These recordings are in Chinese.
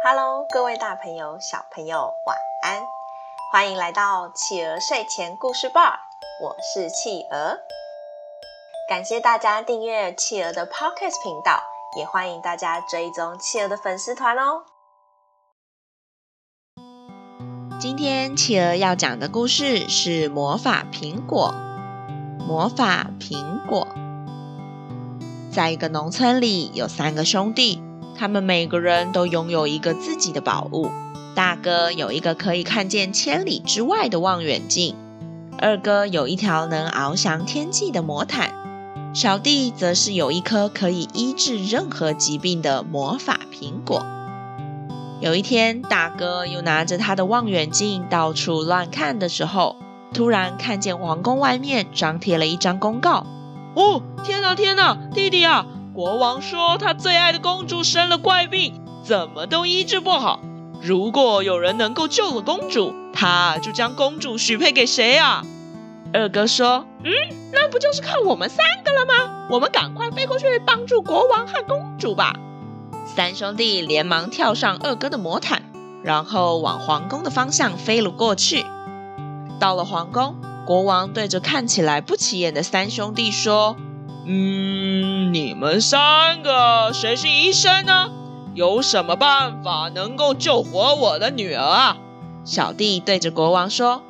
Hello，各位大朋友、小朋友，晚安！欢迎来到企鹅睡前故事吧，我是企鹅。感谢大家订阅企鹅的 Podcast 频道，也欢迎大家追踪企鹅的粉丝团哦。今天企鹅要讲的故事是魔法苹果。魔法苹果，在一个农村里，有三个兄弟。他们每个人都拥有一个自己的宝物。大哥有一个可以看见千里之外的望远镜，二哥有一条能翱翔天际的魔毯，小弟则是有一颗可以医治任何疾病的魔法苹果。有一天，大哥又拿着他的望远镜到处乱看的时候，突然看见皇宫外面张贴了一张公告。哦，天哪，天哪，弟弟啊！国王说，他最爱的公主生了怪病，怎么都医治不好。如果有人能够救了公主，他就将公主许配给谁啊？二哥说：“嗯，那不就是靠我们三个了吗？我们赶快飞过去帮助国王和公主吧。”三兄弟连忙跳上二哥的魔毯，然后往皇宫的方向飞了过去。到了皇宫，国王对着看起来不起眼的三兄弟说。嗯，你们三个谁是医生呢？有什么办法能够救活我的女儿啊？小弟对着国王说：“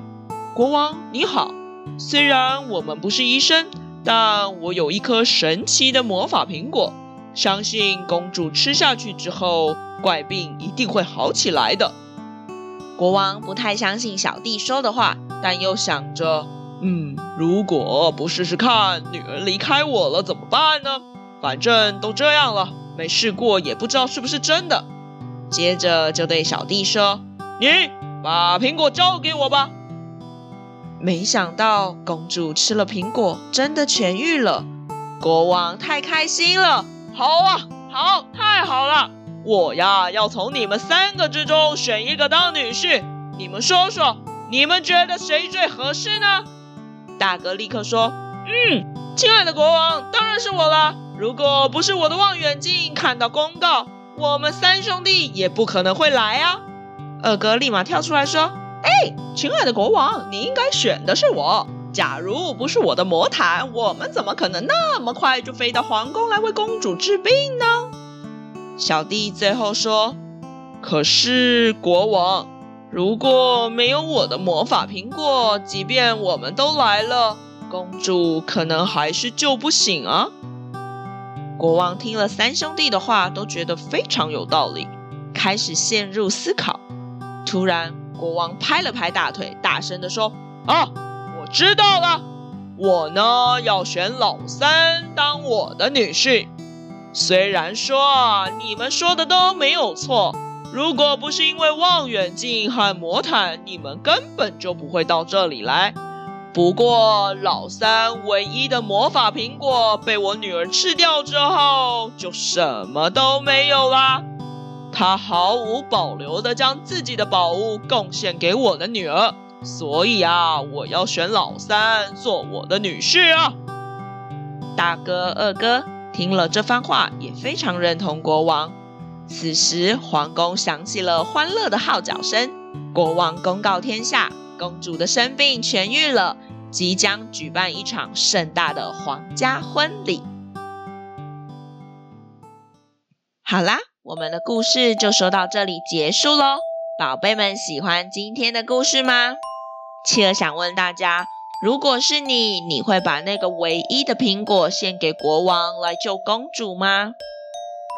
国王你好，虽然我们不是医生，但我有一颗神奇的魔法苹果，相信公主吃下去之后，怪病一定会好起来的。”国王不太相信小弟说的话，但又想着。嗯，如果不试试看，女儿离开我了怎么办呢？反正都这样了，没试过也不知道是不是真的。接着就对小弟说：“你把苹果交给我吧。”没想到公主吃了苹果，真的痊愈了。国王太开心了，好啊，好，太好了！我呀，要从你们三个之中选一个当女婿。你们说说，你们觉得谁最合适呢？大哥立刻说：“嗯，亲爱的国王，当然是我了。如果不是我的望远镜看到公告，我们三兄弟也不可能会来啊。”二哥立马跳出来说：“哎，亲爱的国王，你应该选的是我。假如不是我的魔毯，我们怎么可能那么快就飞到皇宫来为公主治病呢？”小弟最后说：“可是国王。”如果没有我的魔法苹果，即便我们都来了，公主可能还是救不醒啊。国王听了三兄弟的话，都觉得非常有道理，开始陷入思考。突然，国王拍了拍大腿，大声地说：“啊，我知道了，我呢要选老三当我的女婿。虽然说啊，你们说的都没有错。”如果不是因为望远镜和魔毯，你们根本就不会到这里来。不过老三唯一的魔法苹果被我女儿吃掉之后，就什么都没有啦。她毫无保留地将自己的宝物贡献给我的女儿，所以啊，我要选老三做我的女婿啊。大哥、二哥听了这番话，也非常认同国王。此时，皇宫响起了欢乐的号角声。国王公告天下，公主的生病痊愈了，即将举办一场盛大的皇家婚礼。好啦，我们的故事就说到这里结束喽。宝贝们喜欢今天的故事吗？企鹅想问大家，如果是你，你会把那个唯一的苹果献给国王来救公主吗？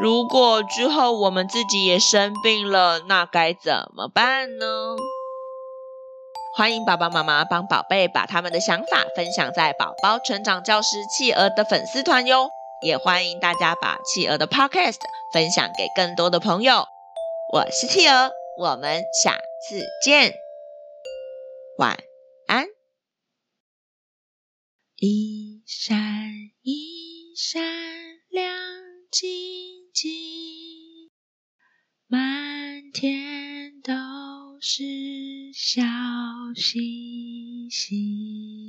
如果之后我们自己也生病了，那该怎么办呢？欢迎爸爸妈妈帮宝贝把他们的想法分享在宝宝成长教室企鹅的粉丝团哟。也欢迎大家把企鹅的 Podcast 分享给更多的朋友。我是企鹅，我们下次见，晚安。一闪是小星星。